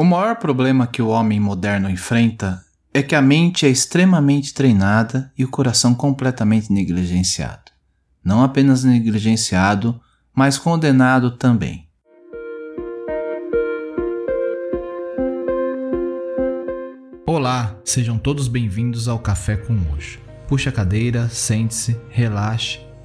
O maior problema que o homem moderno enfrenta é que a mente é extremamente treinada e o coração completamente negligenciado. Não apenas negligenciado, mas condenado também. Olá, sejam todos bem-vindos ao Café com Hoje. Puxe a cadeira, sente-se, relaxe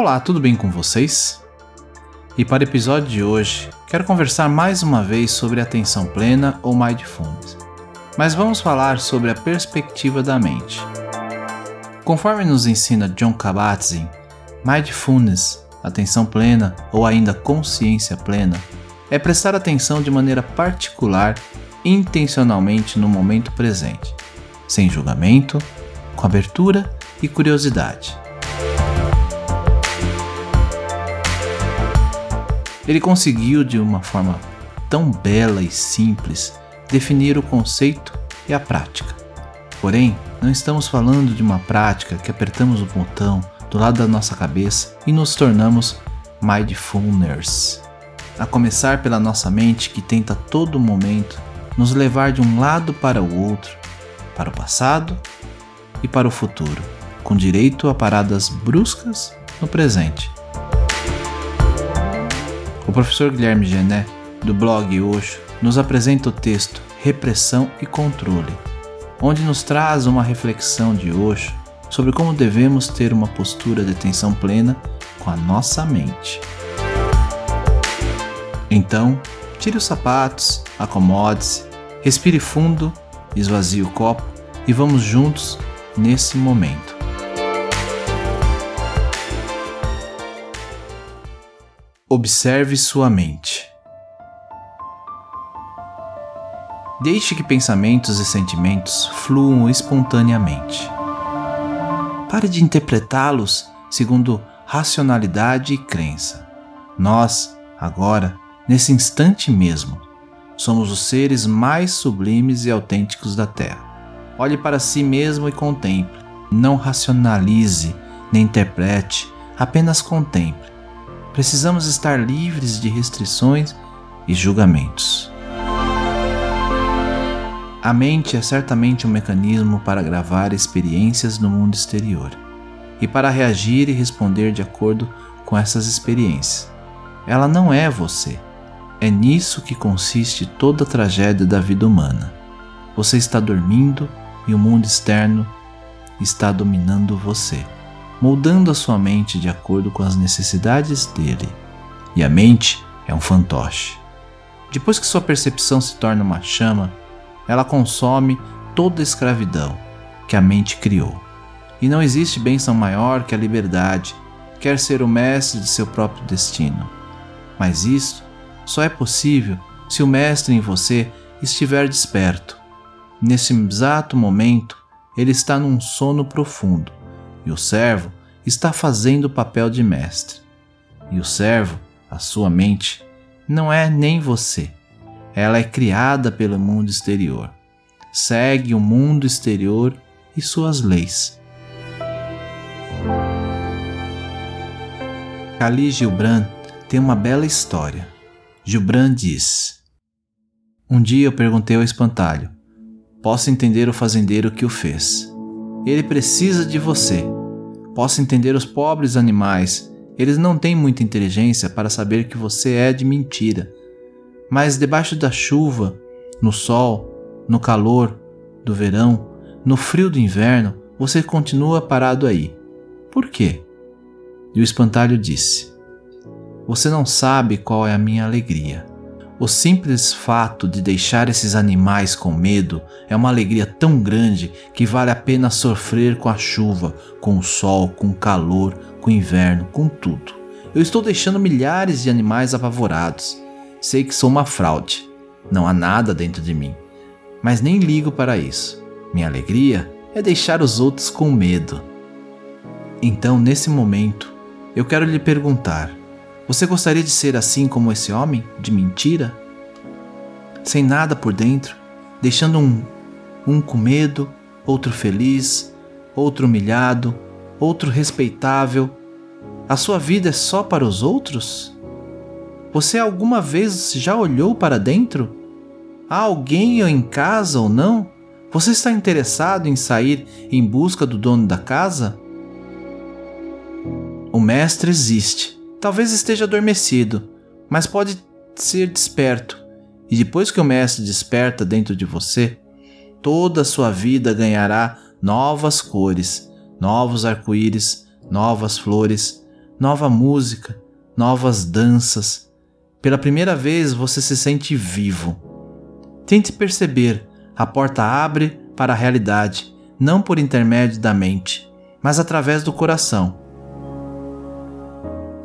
Olá, tudo bem com vocês? E para o episódio de hoje, quero conversar mais uma vez sobre atenção plena ou mindfulness. Mas vamos falar sobre a perspectiva da mente. Conforme nos ensina John Kabat-Zinn, mindfulness, atenção plena ou ainda consciência plena, é prestar atenção de maneira particular, intencionalmente no momento presente, sem julgamento, com abertura e curiosidade. Ele conseguiu, de uma forma tão bela e simples, definir o conceito e a prática. Porém, não estamos falando de uma prática que apertamos o botão do lado da nossa cabeça e nos tornamos mindfulness. A começar pela nossa mente que tenta a todo momento nos levar de um lado para o outro, para o passado e para o futuro, com direito a paradas bruscas no presente. O professor Guilherme Gené, do blog Osho, nos apresenta o texto Repressão e Controle, onde nos traz uma reflexão de Osho sobre como devemos ter uma postura de atenção plena com a nossa mente. Então, tire os sapatos, acomode-se, respire fundo, esvazie o copo e vamos juntos nesse momento. Observe sua mente. Deixe que pensamentos e sentimentos fluam espontaneamente. Pare de interpretá-los segundo racionalidade e crença. Nós, agora, nesse instante mesmo, somos os seres mais sublimes e autênticos da Terra. Olhe para si mesmo e contemple. Não racionalize nem interprete, apenas contemple precisamos estar livres de restrições e julgamentos. A mente é certamente um mecanismo para gravar experiências no mundo exterior e para reagir e responder de acordo com essas experiências. Ela não é você. É nisso que consiste toda a tragédia da vida humana. Você está dormindo e o mundo externo está dominando você moldando a sua mente de acordo com as necessidades dele. E a mente é um fantoche. Depois que sua percepção se torna uma chama, ela consome toda a escravidão que a mente criou. E não existe bênção maior que a liberdade, quer ser o mestre de seu próprio destino. Mas isso só é possível se o mestre em você estiver desperto. Nesse exato momento, ele está num sono profundo e o servo está fazendo o papel de mestre. E o servo, a sua mente, não é nem você. Ela é criada pelo mundo exterior. Segue o mundo exterior e suas leis. Kali Gilbran tem uma bela história. Gilbran diz: Um dia eu perguntei ao espantalho: Posso entender o fazendeiro que o fez. Ele precisa de você Posso entender os pobres animais, eles não têm muita inteligência para saber que você é de mentira. Mas debaixo da chuva, no sol, no calor do verão, no frio do inverno, você continua parado aí. Por quê? E o espantalho disse: Você não sabe qual é a minha alegria. O simples fato de deixar esses animais com medo é uma alegria tão grande que vale a pena sofrer com a chuva, com o sol, com o calor, com o inverno, com tudo. Eu estou deixando milhares de animais apavorados. Sei que sou uma fraude. Não há nada dentro de mim. mas nem ligo para isso. Minha alegria é deixar os outros com medo. Então, nesse momento, eu quero lhe perguntar: você gostaria de ser assim como esse homem, de mentira? Sem nada por dentro, deixando um, um com medo, outro feliz, outro humilhado, outro respeitável. A sua vida é só para os outros? Você alguma vez já olhou para dentro? Há alguém em casa ou não? Você está interessado em sair em busca do dono da casa? O mestre existe. Talvez esteja adormecido, mas pode ser desperto. E depois que o mestre desperta dentro de você, toda a sua vida ganhará novas cores, novos arco-íris, novas flores, nova música, novas danças. Pela primeira vez você se sente vivo. Tente perceber, a porta abre para a realidade, não por intermédio da mente, mas através do coração.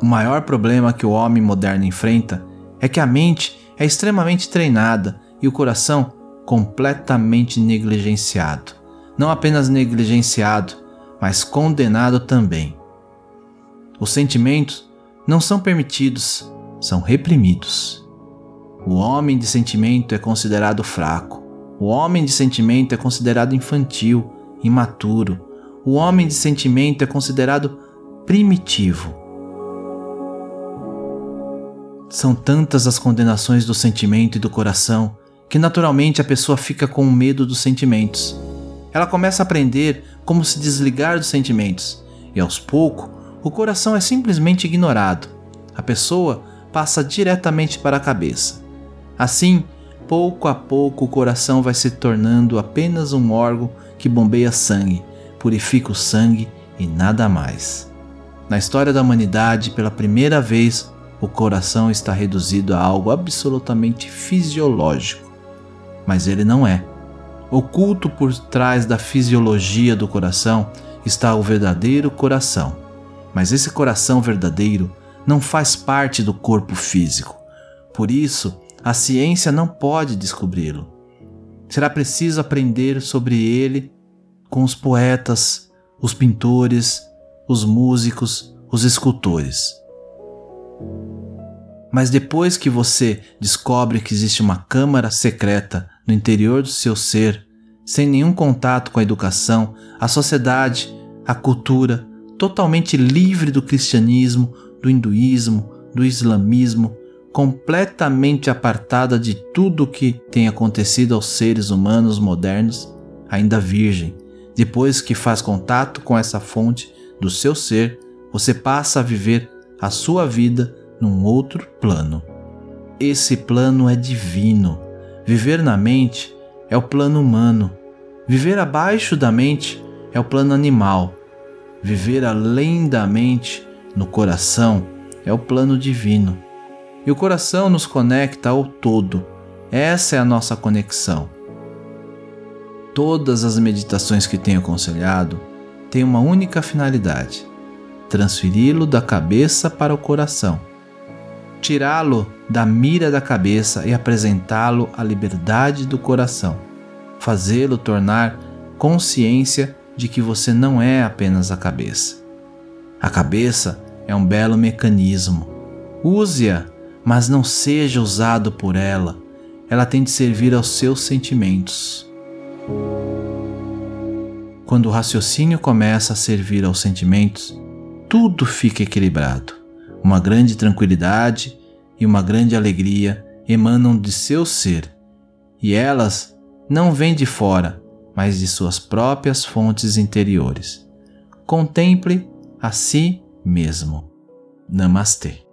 O maior problema que o homem moderno enfrenta é que a mente é extremamente treinada e o coração completamente negligenciado. Não apenas negligenciado, mas condenado também. Os sentimentos não são permitidos, são reprimidos. O homem de sentimento é considerado fraco. O homem de sentimento é considerado infantil, imaturo. O homem de sentimento é considerado primitivo. São tantas as condenações do sentimento e do coração que naturalmente a pessoa fica com medo dos sentimentos. Ela começa a aprender como se desligar dos sentimentos e aos poucos o coração é simplesmente ignorado. A pessoa passa diretamente para a cabeça. Assim, pouco a pouco o coração vai se tornando apenas um órgão que bombeia sangue, purifica o sangue e nada mais. Na história da humanidade, pela primeira vez, o coração está reduzido a algo absolutamente fisiológico. Mas ele não é. Oculto por trás da fisiologia do coração está o verdadeiro coração. Mas esse coração verdadeiro não faz parte do corpo físico. Por isso, a ciência não pode descobri-lo. Será preciso aprender sobre ele com os poetas, os pintores, os músicos, os escultores. Mas depois que você descobre que existe uma câmara secreta no interior do seu ser, sem nenhum contato com a educação, a sociedade, a cultura, totalmente livre do cristianismo, do hinduísmo, do islamismo, completamente apartada de tudo o que tem acontecido aos seres humanos modernos, ainda virgem, depois que faz contato com essa fonte do seu ser, você passa a viver a sua vida num outro plano. Esse plano é divino. Viver na mente é o plano humano. Viver abaixo da mente é o plano animal. Viver além da mente, no coração, é o plano divino. E o coração nos conecta ao todo. Essa é a nossa conexão. Todas as meditações que tenho aconselhado têm uma única finalidade: transferi-lo da cabeça para o coração tirá-lo da mira da cabeça e apresentá-lo à liberdade do coração, fazê-lo tornar consciência de que você não é apenas a cabeça. A cabeça é um belo mecanismo. Use-a, mas não seja usado por ela. Ela tem de servir aos seus sentimentos. Quando o raciocínio começa a servir aos sentimentos, tudo fica equilibrado. Uma grande tranquilidade e uma grande alegria emanam de seu ser, e elas não vêm de fora, mas de suas próprias fontes interiores. Contemple a si mesmo. Namastê.